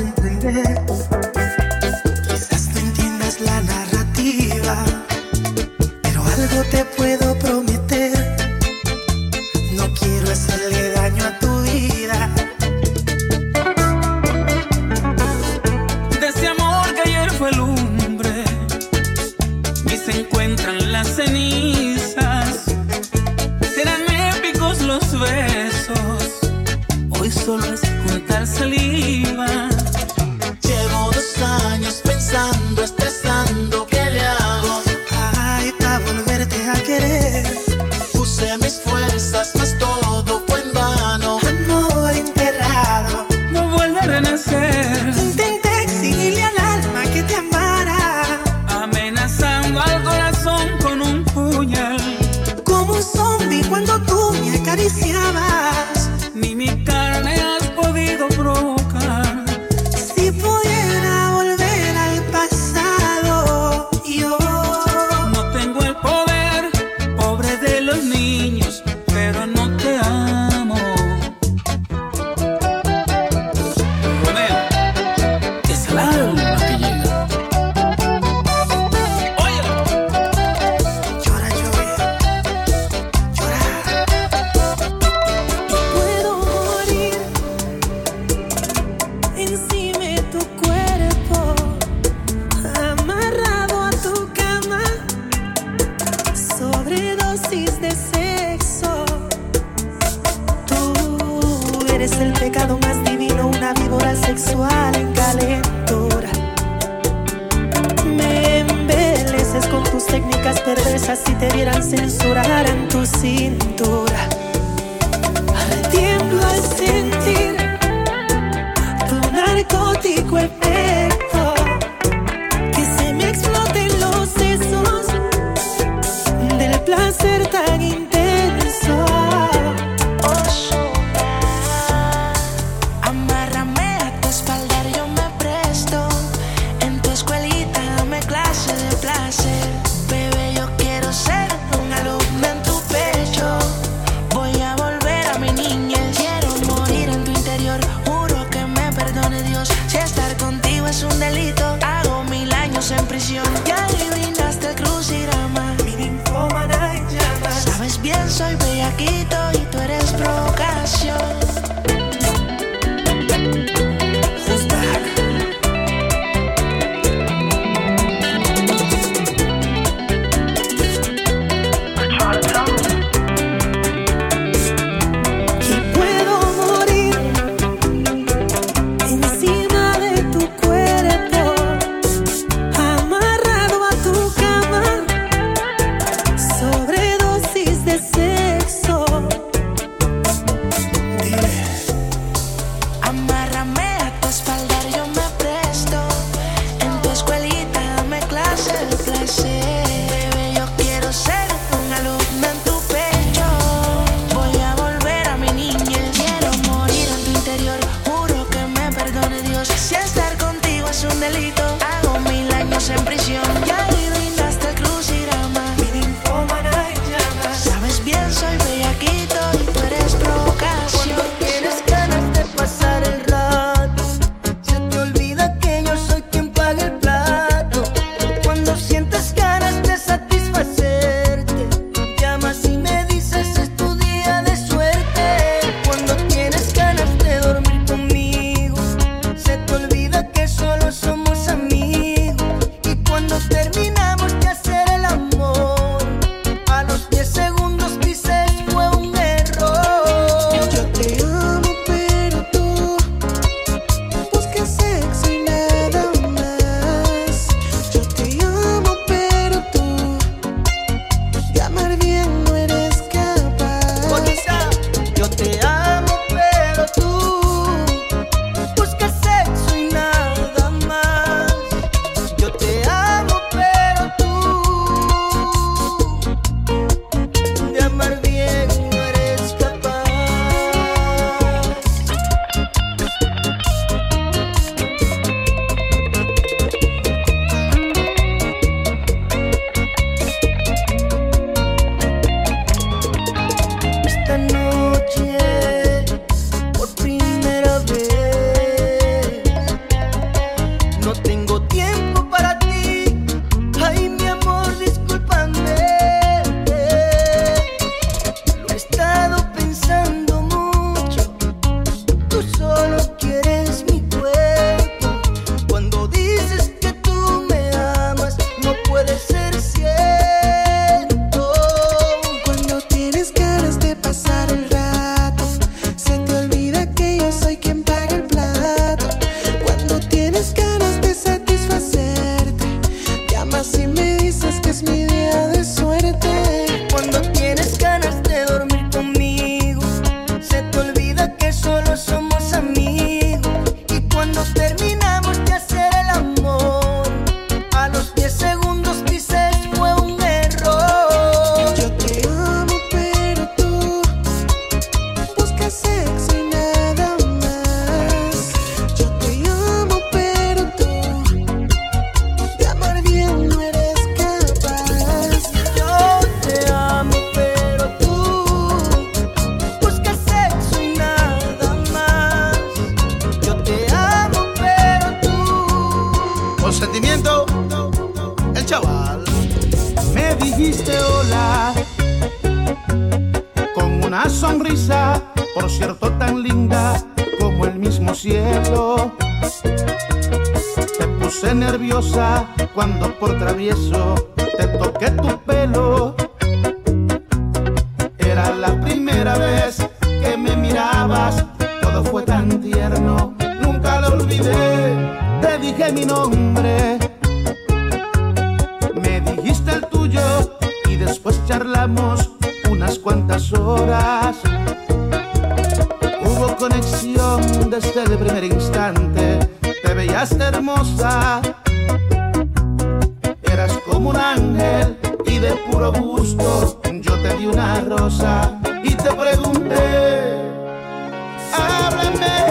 simple dance. inside. cierto tan linda como el mismo cielo. Te puse nerviosa cuando por travieso te toqué tu pelo. Era la primera vez que me mirabas, todo fue tan tierno, nunca lo olvidé. Te dije mi nombre, me dijiste el tuyo y después charlamos unas cuantas horas. Este desde el primer instante te veías hermosa. Eras como un ángel y de puro gusto yo te di una rosa y te pregunté, háblame.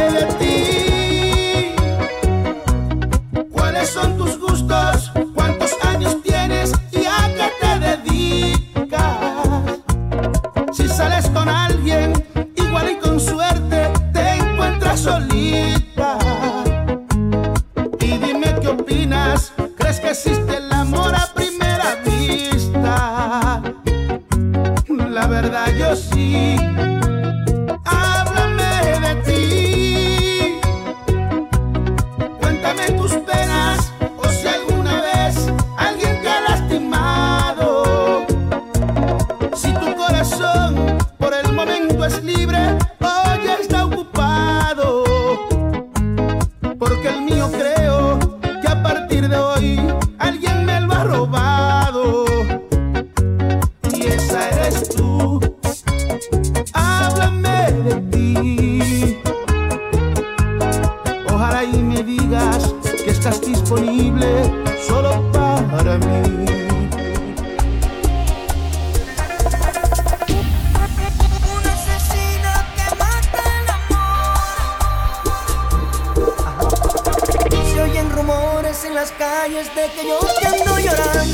que yo quiero llorar.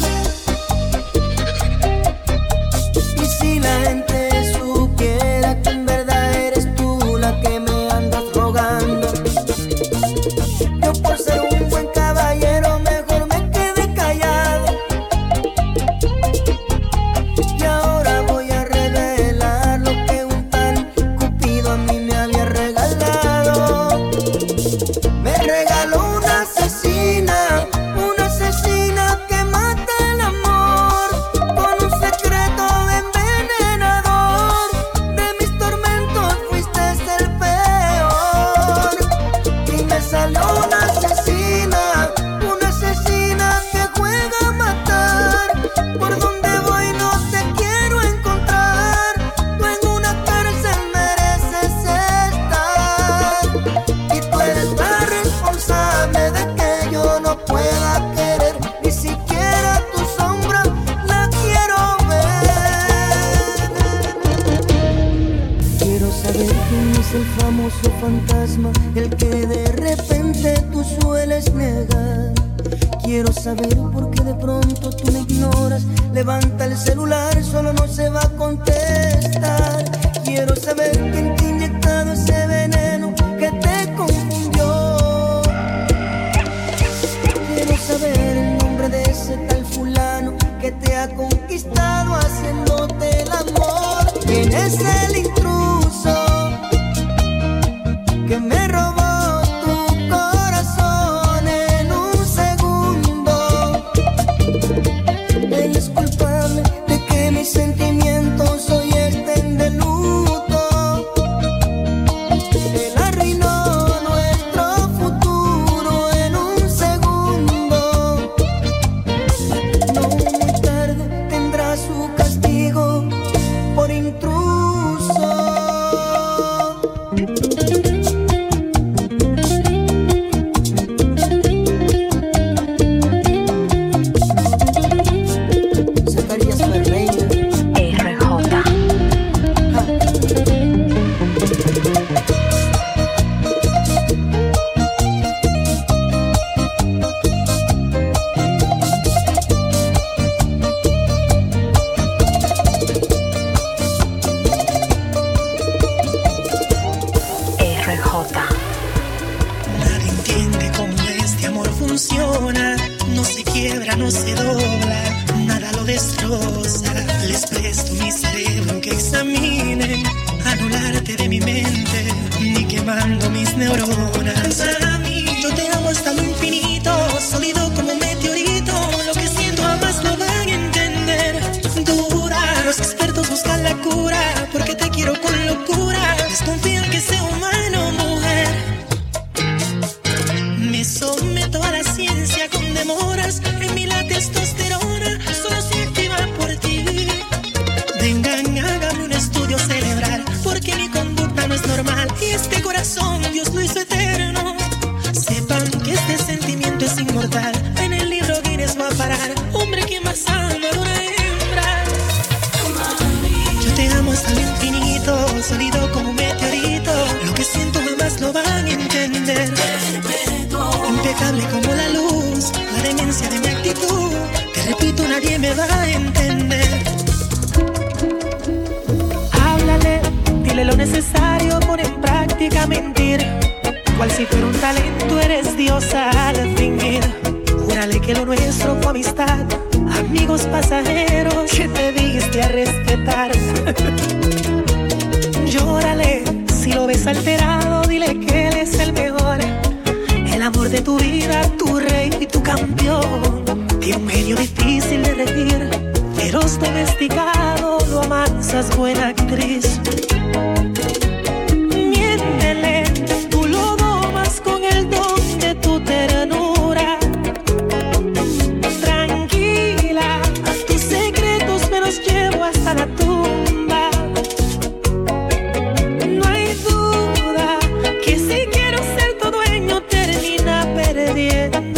Y si la gente. en es Cual si fuera un talento, eres diosa al fingir. Júrale que lo nuestro fue amistad, amigos pasajeros que te diste a respetar. Llórale, si lo ves alterado, dile que él es el mejor. El amor de tu vida, tu rey y tu campeón. Tiene un genio difícil de regir, feroz domesticado, lo amansas, buena actriz. Perdiendo.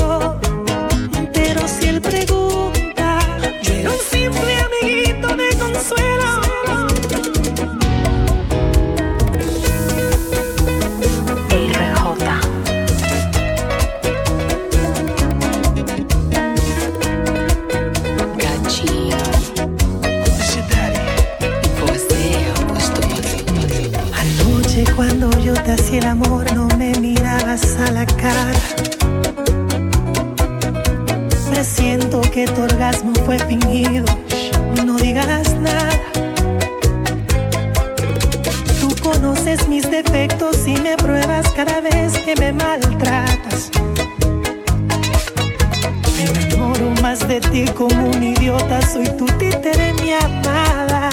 De ti como un idiota. Soy tu títere, mi amada.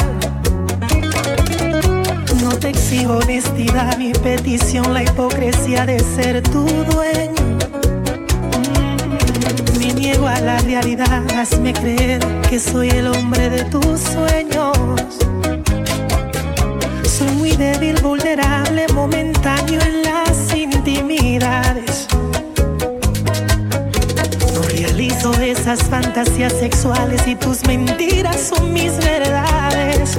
No te exijo honestidad, mi petición, la hipocresía de ser tu dueño. Mm, Me niego a la realidad, hazme creer que soy el hombre de tus sueños. Soy muy débil, vulnerable, momentáneo en las intimidades. Realizo esas fantasías sexuales y tus mentiras son mis verdades.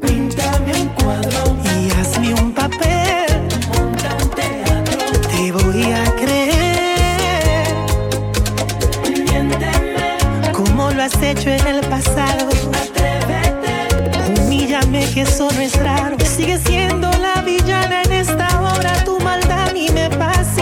Píntame un cuadro y hazme un papel. Monta un teatro. Te voy a creer. Miénteme como lo has hecho en el pasado. Atrévete. Humíllame que eso no es raro. Sigue siendo la villana en esta obra. Tu maldad a mí me fascina.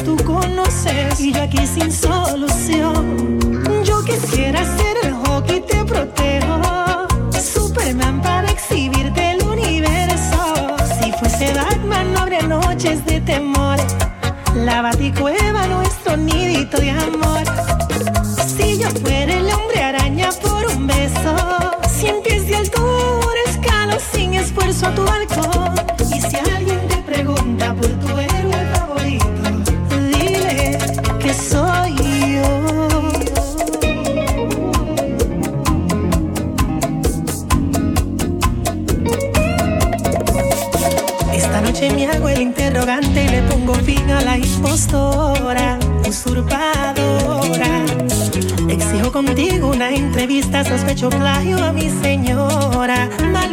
Tú conoces y yo aquí sin solución. Yo quisiera ser el hockey te protejo, Superman para exhibirte el universo. Si fuese Batman no habría noches de temor. La baticueva nuestro nidito de amor. soy yo. Esta noche me hago el interrogante y le pongo fin a la impostora, usurpadora. Exijo contigo una entrevista, sospecho plagio a mi señora, mal.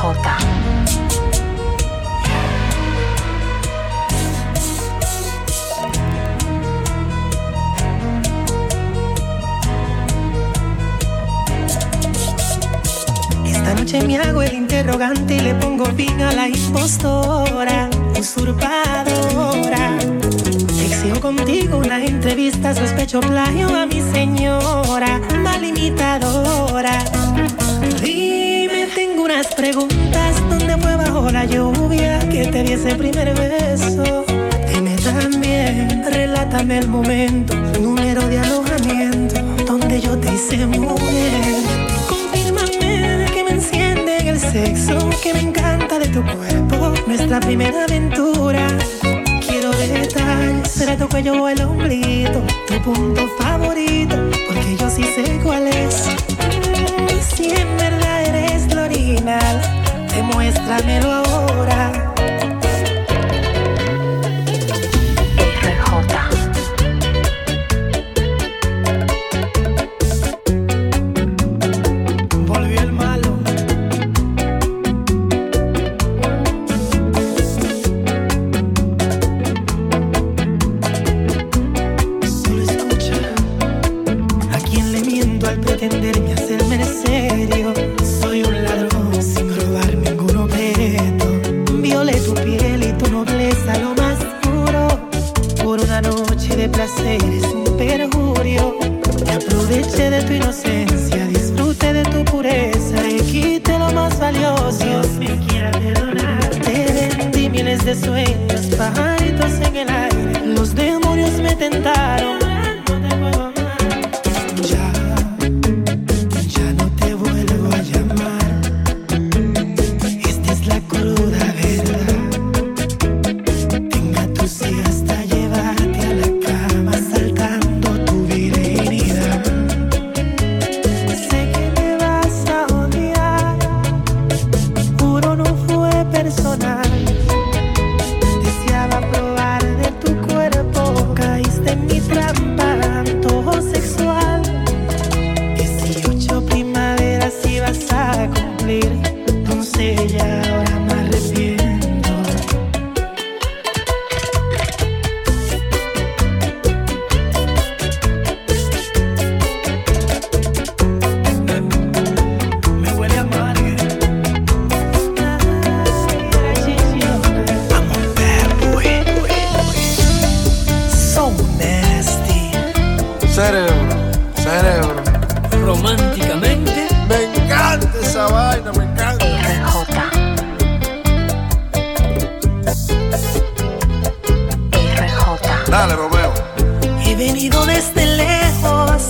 Esta noche me hago el interrogante y le pongo fin a la impostora, usurpadora. Exijo contigo una entrevista, sospecho plagio a mi señora, mal imitadora. Dime, tengo unas preguntas, ¿dónde fue bajo la lluvia que te di ese primer beso? Dime también, relátame el momento, número de alojamiento, donde yo te hice mujer. Confírmame que me enciende en el sexo, que me encanta de tu cuerpo, nuestra primera aventura. Quiero detalles, será tu cuello o el ombliguito, tu punto favorito, porque yo sí sé cuál es. Si en verdad original, demuéstramelo ahora. Cerebro, cerebro. Románticamente, Me encanta esa vaina, me encanta. RJ. RJ. Dale, Romeo. He venido desde lejos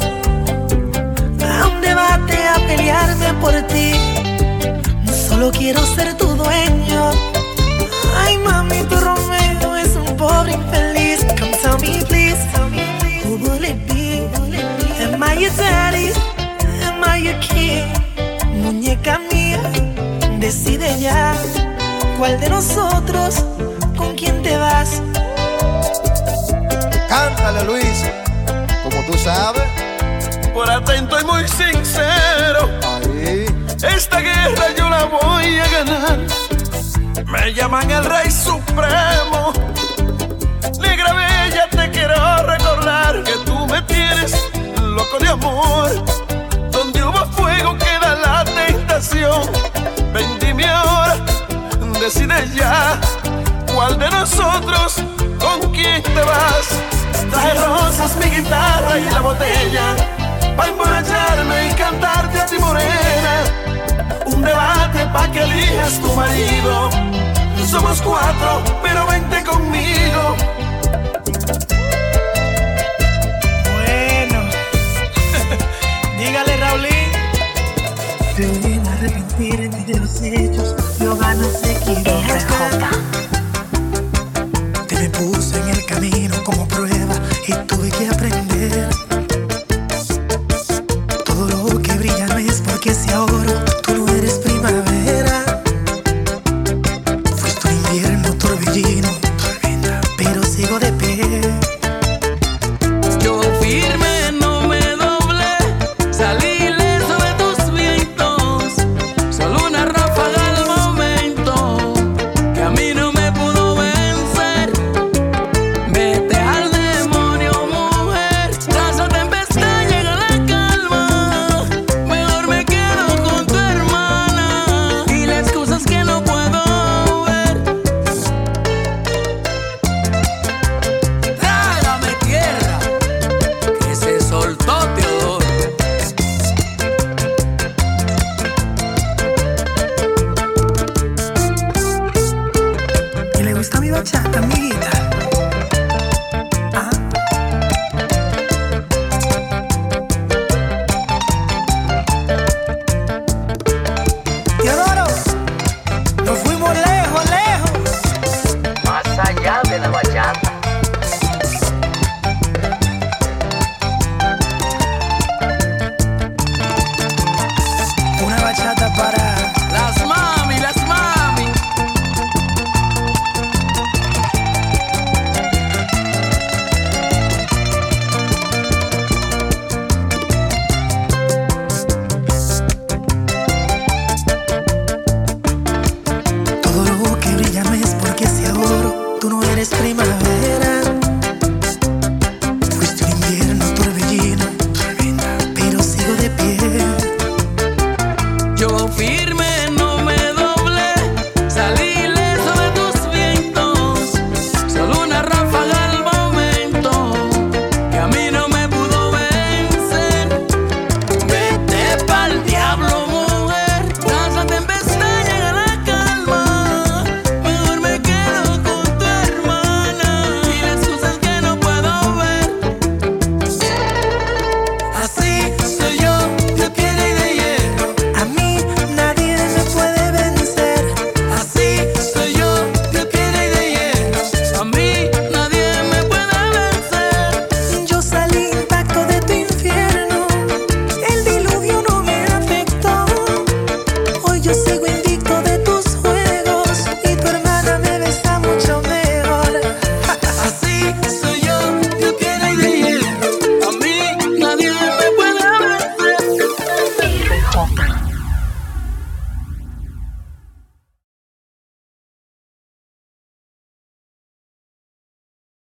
a un debate a pelearme por ti. No solo quiero ser tu dueño. Daddy? Am I your king? Muñeca mía, decide ya. ¿Cuál de nosotros? ¿Con quién te vas? Cántale, Luis. Como tú sabes. Por atento y muy sincero, Ahí. esta guerra yo la voy a ganar. Me llaman el Rey Supremo. de amor. Donde hubo fuego queda la tentación. Vendime ahora, decide ya. ¿Cuál de nosotros con quién te vas? Traje rosas, mi guitarra y la botella. Para emborracharme y cantarte a ti morena. Un debate para que elijas tu marido. Somos cuatro, pero vente conmigo. Dígale, Raulín. Pueden arrepentirte de los hechos, no van a seguir. Te me puse en el camino como prueba y tuve que aprender.